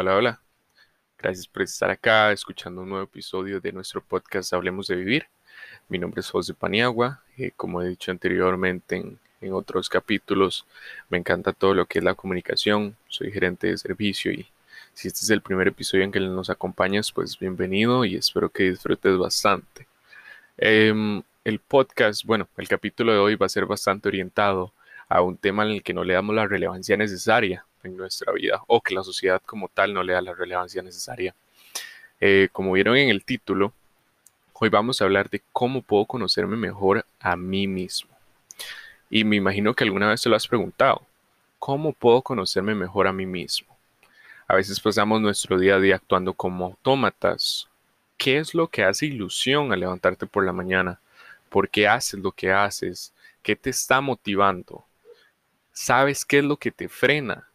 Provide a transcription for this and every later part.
Hola, hola. Gracias por estar acá escuchando un nuevo episodio de nuestro podcast Hablemos de Vivir. Mi nombre es José Paniagua. Eh, como he dicho anteriormente en, en, otros capítulos, me encanta todo lo que es la comunicación. Soy gerente de servicio y si este es el primer episodio en que nos acompañas, pues bienvenido y espero que disfrutes bastante. Eh, el podcast, bueno, el capítulo de hoy va a ser bastante orientado a un tema en el que no le damos la relevancia necesaria en nuestra vida o que la sociedad como tal no le da la relevancia necesaria. Eh, como vieron en el título, hoy vamos a hablar de cómo puedo conocerme mejor a mí mismo. Y me imagino que alguna vez te lo has preguntado, ¿cómo puedo conocerme mejor a mí mismo? A veces pasamos nuestro día a día actuando como autómatas. ¿Qué es lo que hace ilusión al levantarte por la mañana? ¿Por qué haces lo que haces? ¿Qué te está motivando? ¿Sabes qué es lo que te frena?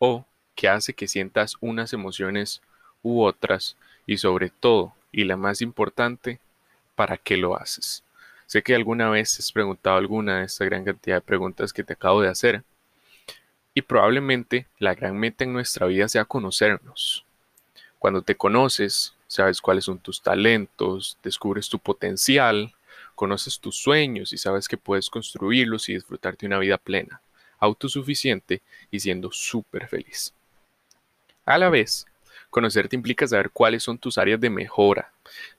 O que hace que sientas unas emociones u otras y sobre todo, y la más importante, ¿para qué lo haces? Sé que alguna vez has preguntado alguna de esta gran cantidad de preguntas que te acabo de hacer y probablemente la gran meta en nuestra vida sea conocernos. Cuando te conoces, sabes cuáles son tus talentos, descubres tu potencial, conoces tus sueños y sabes que puedes construirlos y disfrutarte una vida plena autosuficiente y siendo súper feliz. A la vez, conocerte implica saber cuáles son tus áreas de mejora.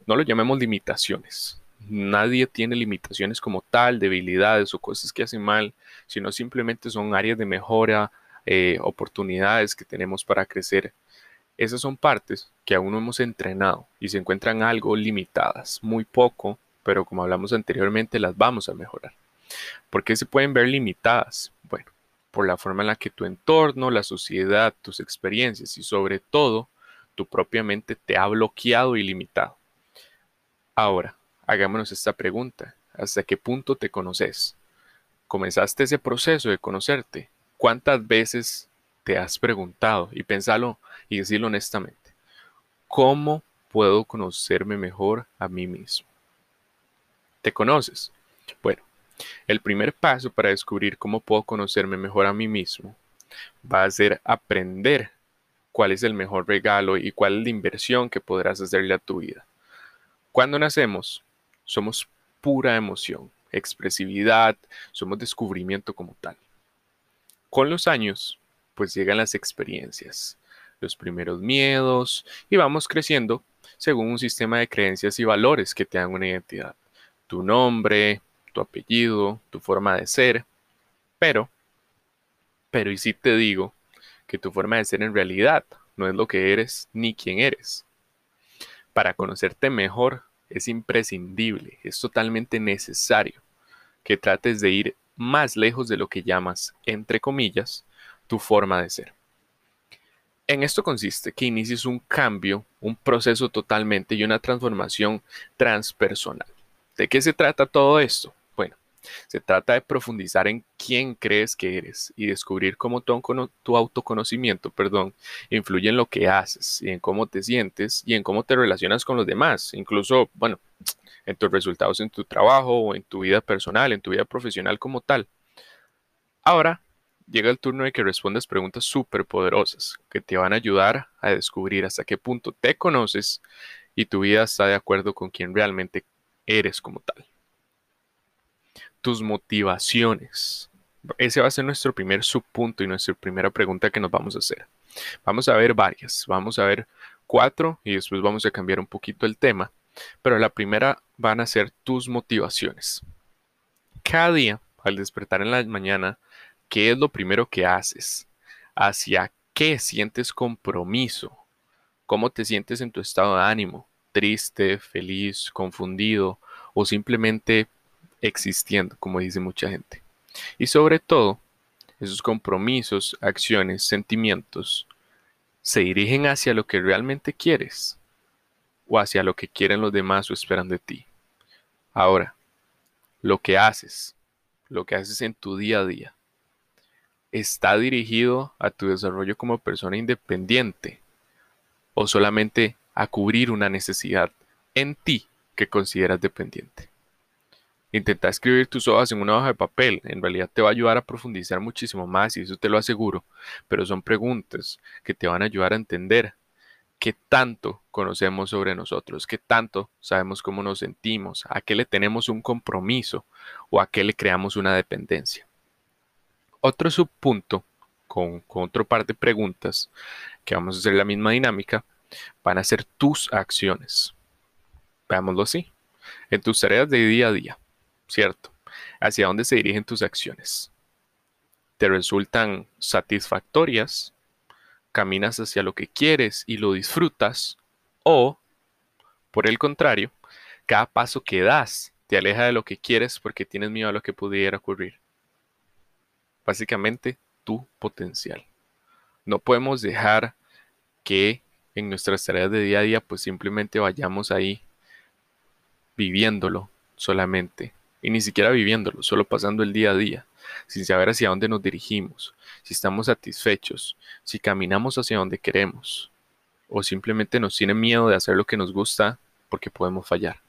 No lo llamemos limitaciones. Nadie tiene limitaciones como tal, debilidades o cosas que hacen mal, sino simplemente son áreas de mejora, eh, oportunidades que tenemos para crecer. Esas son partes que aún no hemos entrenado y se encuentran algo limitadas, muy poco, pero como hablamos anteriormente, las vamos a mejorar. ¿Por qué se pueden ver limitadas? Por la forma en la que tu entorno, la sociedad, tus experiencias y sobre todo tu propia mente te ha bloqueado y limitado. Ahora, hagámonos esta pregunta. ¿Hasta qué punto te conoces? ¿Comenzaste ese proceso de conocerte? ¿Cuántas veces te has preguntado? Y pensalo y decirlo honestamente. ¿Cómo puedo conocerme mejor a mí mismo? ¿Te conoces? Bueno, el primer paso para descubrir cómo puedo conocerme mejor a mí mismo va a ser aprender cuál es el mejor regalo y cuál es la inversión que podrás hacerle a tu vida. Cuando nacemos, somos pura emoción, expresividad, somos descubrimiento como tal. Con los años, pues llegan las experiencias, los primeros miedos y vamos creciendo según un sistema de creencias y valores que te dan una identidad. Tu nombre, tu apellido, tu forma de ser, pero, pero y si te digo que tu forma de ser en realidad no es lo que eres ni quién eres. Para conocerte mejor es imprescindible, es totalmente necesario que trates de ir más lejos de lo que llamas, entre comillas, tu forma de ser. En esto consiste que inicies un cambio, un proceso totalmente y una transformación transpersonal. ¿De qué se trata todo esto? Se trata de profundizar en quién crees que eres y descubrir cómo tu, autoconocimiento, perdón, influye en lo que haces y en cómo te sientes y en cómo te relacionas con los demás, incluso, bueno, en tus resultados en tu trabajo o en tu vida personal, en tu vida profesional como tal. Ahora llega el turno de que respondas preguntas súper poderosas que te van a ayudar a descubrir hasta qué punto te conoces y tu vida está de acuerdo con quién realmente eres como tal tus motivaciones. Ese va a ser nuestro primer subpunto y nuestra primera pregunta que nos vamos a hacer. Vamos a ver varias, vamos a ver cuatro y después vamos a cambiar un poquito el tema, pero la primera van a ser tus motivaciones. Cada día, al despertar en la mañana, ¿qué es lo primero que haces? ¿Hacia qué sientes compromiso? ¿Cómo te sientes en tu estado de ánimo? ¿Triste, feliz, confundido o simplemente existiendo, como dice mucha gente. Y sobre todo, esos compromisos, acciones, sentimientos, se dirigen hacia lo que realmente quieres o hacia lo que quieren los demás o esperan de ti. Ahora, lo que haces, lo que haces en tu día a día, está dirigido a tu desarrollo como persona independiente o solamente a cubrir una necesidad en ti que consideras dependiente. Intenta escribir tus hojas en una hoja de papel. En realidad te va a ayudar a profundizar muchísimo más y eso te lo aseguro. Pero son preguntas que te van a ayudar a entender qué tanto conocemos sobre nosotros, qué tanto sabemos cómo nos sentimos, a qué le tenemos un compromiso o a qué le creamos una dependencia. Otro subpunto con, con otro par de preguntas que vamos a hacer la misma dinámica van a ser tus acciones. Veámoslo así. En tus tareas de día a día, ¿cierto? ¿Hacia dónde se dirigen tus acciones? ¿Te resultan satisfactorias? ¿Caminas hacia lo que quieres y lo disfrutas? ¿O, por el contrario, cada paso que das te aleja de lo que quieres porque tienes miedo a lo que pudiera ocurrir? Básicamente, tu potencial. No podemos dejar que en nuestras tareas de día a día pues simplemente vayamos ahí viviéndolo solamente y ni siquiera viviéndolo, solo pasando el día a día, sin saber hacia dónde nos dirigimos, si estamos satisfechos, si caminamos hacia donde queremos, o simplemente nos tiene miedo de hacer lo que nos gusta porque podemos fallar.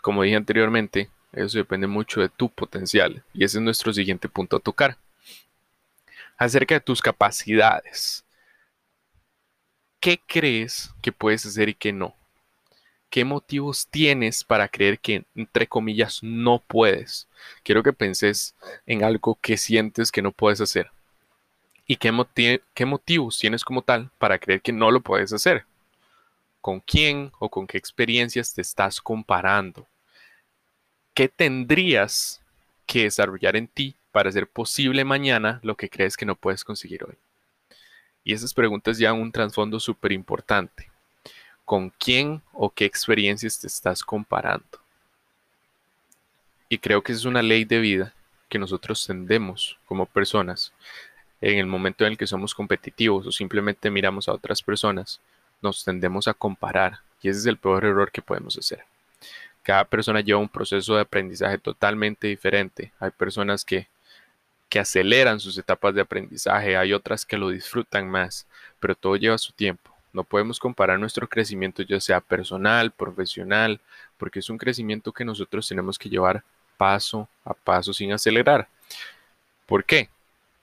Como dije anteriormente, eso depende mucho de tu potencial y ese es nuestro siguiente punto a tocar. Acerca de tus capacidades. ¿Qué crees que puedes hacer y qué no? ¿Qué motivos tienes para creer que, entre comillas, no puedes? Quiero que penses en algo que sientes que no puedes hacer. ¿Y qué, motivos tienes como tal para creer que no lo puedes hacer? ¿Con quién o con qué experiencias te estás comparando? ¿Qué tendrías que desarrollar en ti para hacer posible mañana lo que crees que no puedes conseguir hoy? Y esas preguntas llevan un trasfondo súper importante con quién o qué experiencias te estás comparando. Y creo que es una ley de vida que nosotros tendemos como personas en el momento en el que somos competitivos o simplemente miramos a otras personas, nos tendemos a comparar y ese es el peor error que podemos hacer. Cada persona lleva un proceso de aprendizaje totalmente diferente. Hay personas que, que aceleran sus etapas de aprendizaje, hay otras que lo disfrutan más, pero todo lleva su tiempo. No podemos comparar nuestro crecimiento ya sea personal, profesional, porque es un crecimiento que nosotros tenemos que llevar paso a paso sin acelerar. ¿Por qué?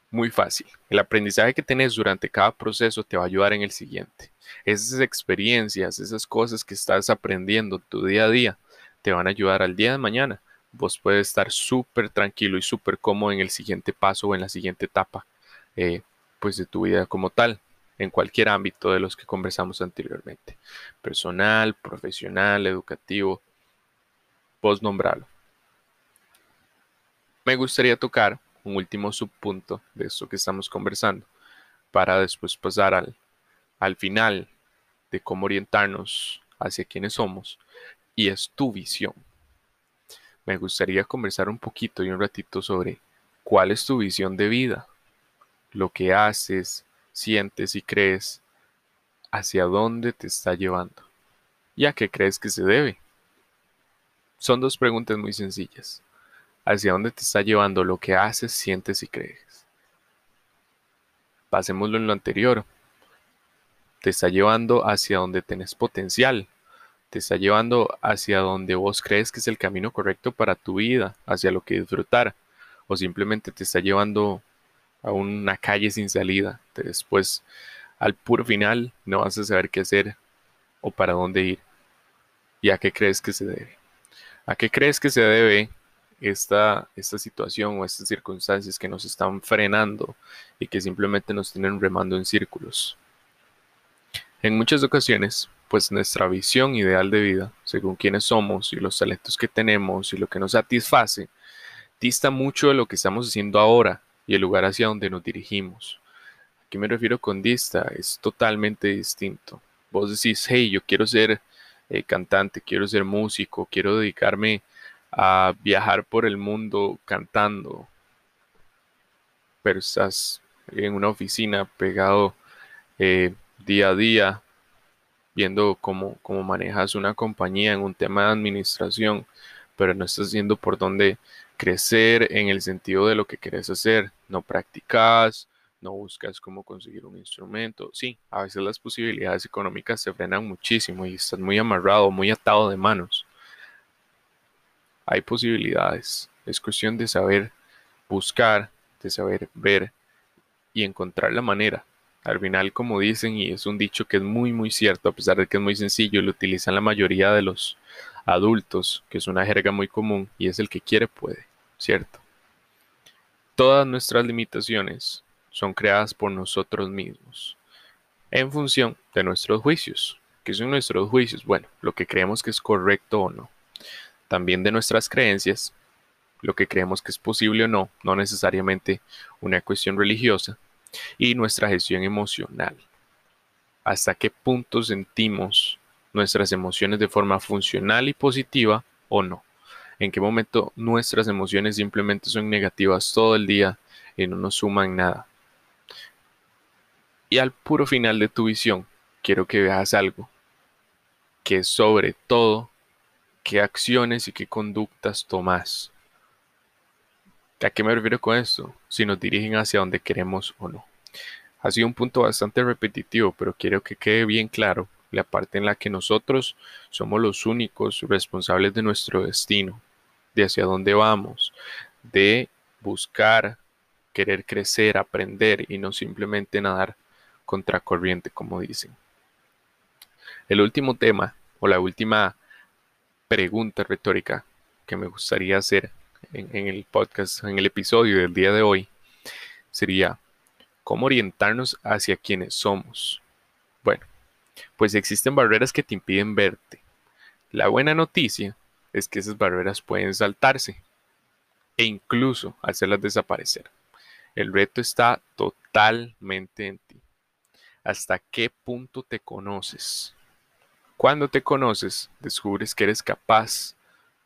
Muy fácil. El aprendizaje que tenés durante cada proceso te va a ayudar en el siguiente. Esas experiencias, esas cosas que estás aprendiendo tu día a día, te van a ayudar al día de mañana. Vos puedes estar súper tranquilo y súper cómodo en el siguiente paso o en la siguiente etapa eh, pues de tu vida como tal en cualquier ámbito de los que conversamos anteriormente. Personal, profesional, educativo, vos nombralo. Me gustaría tocar un último subpunto de esto que estamos conversando para después pasar al, al final de cómo orientarnos hacia quienes somos y es tu visión. Me gustaría conversar un poquito y un ratito sobre cuál es tu visión de vida, lo que haces, sientes y crees, hacia dónde te está llevando y a qué crees que se debe. Son dos preguntas muy sencillas. ¿Hacia dónde te está llevando lo que haces, sientes y crees? Pasémoslo en lo anterior. Te está llevando hacia donde tenés potencial. Te está llevando hacia donde vos crees que es el camino correcto para tu vida, hacia lo que disfrutar. O simplemente te está llevando a una calle sin salida. Después, al puro final, no vas a saber qué hacer o para dónde ir. ¿Y a qué crees que se debe? ¿A qué crees que se debe esta, esta situación o estas circunstancias que nos están frenando y que simplemente nos tienen remando en círculos? En muchas ocasiones, pues nuestra visión ideal de vida, según quiénes somos y los talentos que tenemos y lo que nos satisface, dista mucho de lo que estamos haciendo ahora y el lugar hacia donde nos dirigimos. ¿A qué me refiero con dista? Es totalmente distinto. Vos decís, hey, yo quiero ser eh, cantante, quiero ser músico, quiero dedicarme a viajar por el mundo cantando, pero estás en una oficina pegado eh, día a día, viendo cómo, cómo manejas una compañía en un tema de administración, pero no estás viendo por dónde crecer en el sentido de lo que quieres hacer. No practicas, no buscas cómo conseguir un instrumento. Sí, a veces las posibilidades económicas se frenan muchísimo y estás muy amarrado, muy atado de manos. hay posibilidades. Es cuestión de saber buscar, de saber ver y encontrar la manera. Al final, como dicen, y es un dicho que es muy, muy cierto, a pesar de que es muy sencillo, lo utilizan la mayoría de los adultos, que es una jerga muy común, y es el que quiere puede, ¿cierto? Todas nuestras limitaciones son creadas por nosotros mismos, en función de nuestros juicios. ¿Qué son nuestros juicios? Bueno, lo que creemos que es correcto o no. También de nuestras creencias, lo que creemos que es posible o no, no necesariamente una cuestión religiosa, y nuestra gestión emocional. Hasta qué punto sentimos nuestras emociones de forma funcional y positiva o no. En qué momento nuestras emociones simplemente son negativas todo el día y no nos suman nada. Y al puro final de tu visión, quiero que veas algo que sobre todo qué acciones y qué conductas tomas ¿A qué me refiero con esto? Si nos dirigen hacia donde queremos o no. Ha sido un punto bastante repetitivo, pero quiero que quede bien claro la parte en la que nosotros somos los únicos responsables de nuestro destino, de hacia dónde vamos, de buscar, querer crecer, aprender y no simplemente nadar contracorriente, como dicen. El último tema o la última pregunta retórica que me gustaría hacer en, el podcast, en el episodio del día de hoy, sería cómo orientarnos hacia quienes somos. Bueno, pues existen barreras que te impiden verte. La buena noticia es que esas barreras pueden saltarse e incluso hacerlas desaparecer. El reto está totalmente en ti. ¿Hasta qué punto te conoces? Cuando te conoces, descubres que eres capaz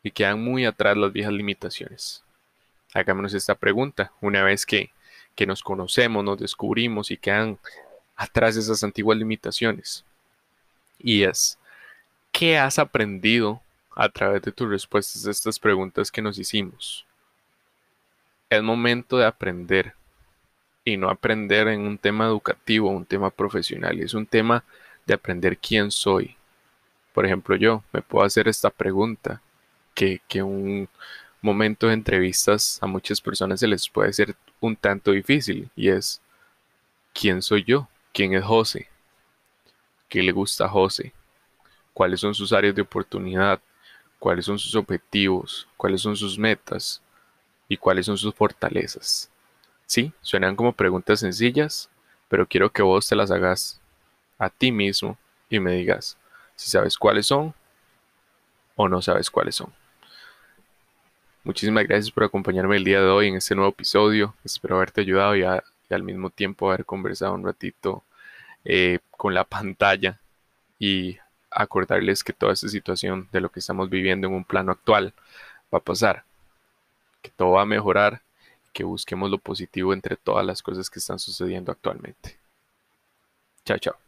y quedan muy atrás las viejas limitaciones. Hagámonos esta pregunta. Una vez que, que nos conocemos, nos descubrimos y quedan atrás esas antiguas limitaciones. Y es, ¿qué has aprendido a través de tus respuestas a estas preguntas que nos hicimos? Es momento de aprender y no aprender en un tema educativo, un tema profesional, es un tema de aprender quién soy. Por ejemplo, yo me puedo hacer esta pregunta que, un momento de entrevistas a muchas personas se les puede ser un tanto difícil y es ¿quién soy yo? ¿Quién es José? ¿Qué le gusta a José? ¿Cuáles son sus áreas de oportunidad? ¿Cuáles son sus objetivos? ¿Cuáles son sus metas? ¿Y cuáles son sus fortalezas? Sí, suenan como preguntas sencillas, pero quiero que vos te las hagas a ti mismo y me digas si sabes cuáles son o no sabes cuáles son. Muchísimas gracias por acompañarme el día de hoy en este nuevo episodio. Espero haberte ayudado y, al mismo tiempo haber conversado un ratito eh, con la pantalla y acordarles que toda esta situación de lo que estamos viviendo en un plano actual va a pasar, que todo va a mejorar que busquemos lo positivo entre todas las cosas que están sucediendo actualmente. Chao, chao.